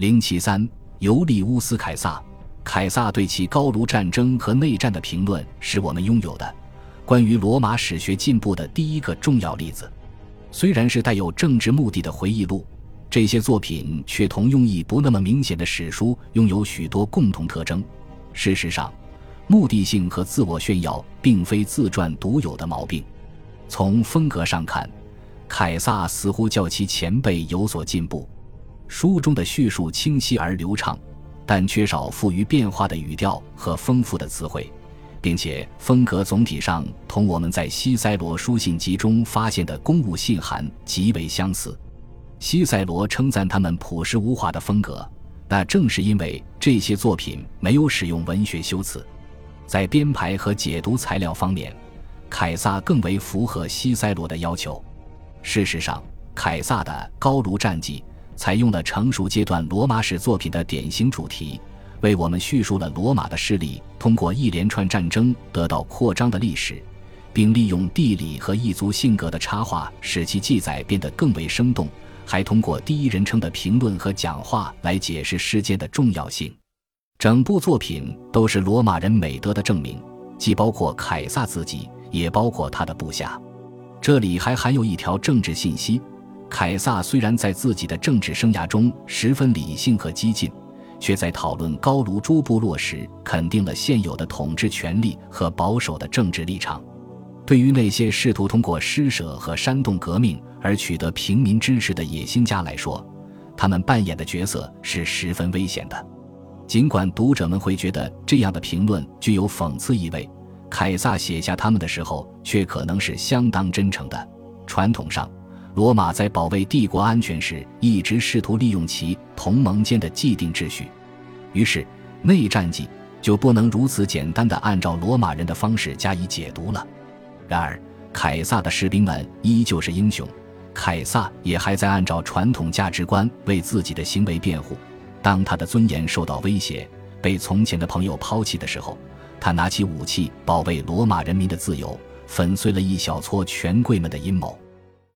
零七三，尤利乌斯·凯撒。凯撒对其高卢战争和内战的评论是我们拥有的关于罗马史学进步的第一个重要例子。虽然是带有政治目的的回忆录，这些作品却同用意不那么明显的史书拥有许多共同特征。事实上，目的性和自我炫耀并非自传独有的毛病。从风格上看，凯撒似乎较其前辈有所进步。书中的叙述清晰而流畅。但缺少富于变化的语调和丰富的词汇，并且风格总体上同我们在西塞罗书信集中发现的公务信函极为相似。西塞罗称赞他们朴实无华的风格，那正是因为这些作品没有使用文学修辞。在编排和解读材料方面，凯撒更为符合西塞罗的要求。事实上，凯撒的《高卢战记》。采用了成熟阶段罗马史作品的典型主题，为我们叙述了罗马的势力通过一连串战争得到扩张的历史，并利用地理和异族性格的插画使其记载变得更为生动，还通过第一人称的评论和讲话来解释事件的重要性。整部作品都是罗马人美德的证明，既包括凯撒自己，也包括他的部下。这里还含有一条政治信息。凯撒虽然在自己的政治生涯中十分理性和激进，却在讨论高卢诸部落时肯定了现有的统治权力和保守的政治立场。对于那些试图通过施舍和煽动革命而取得平民支持的野心家来说，他们扮演的角色是十分危险的。尽管读者们会觉得这样的评论具有讽刺意味，凯撒写下他们的时候却可能是相当真诚的。传统上。罗马在保卫帝国安全时，一直试图利用其同盟间的既定秩序，于是内战记就不能如此简单的按照罗马人的方式加以解读了。然而，凯撒的士兵们依旧是英雄，凯撒也还在按照传统价值观为自己的行为辩护。当他的尊严受到威胁，被从前的朋友抛弃的时候，他拿起武器保卫罗马人民的自由，粉碎了一小撮权贵们的阴谋。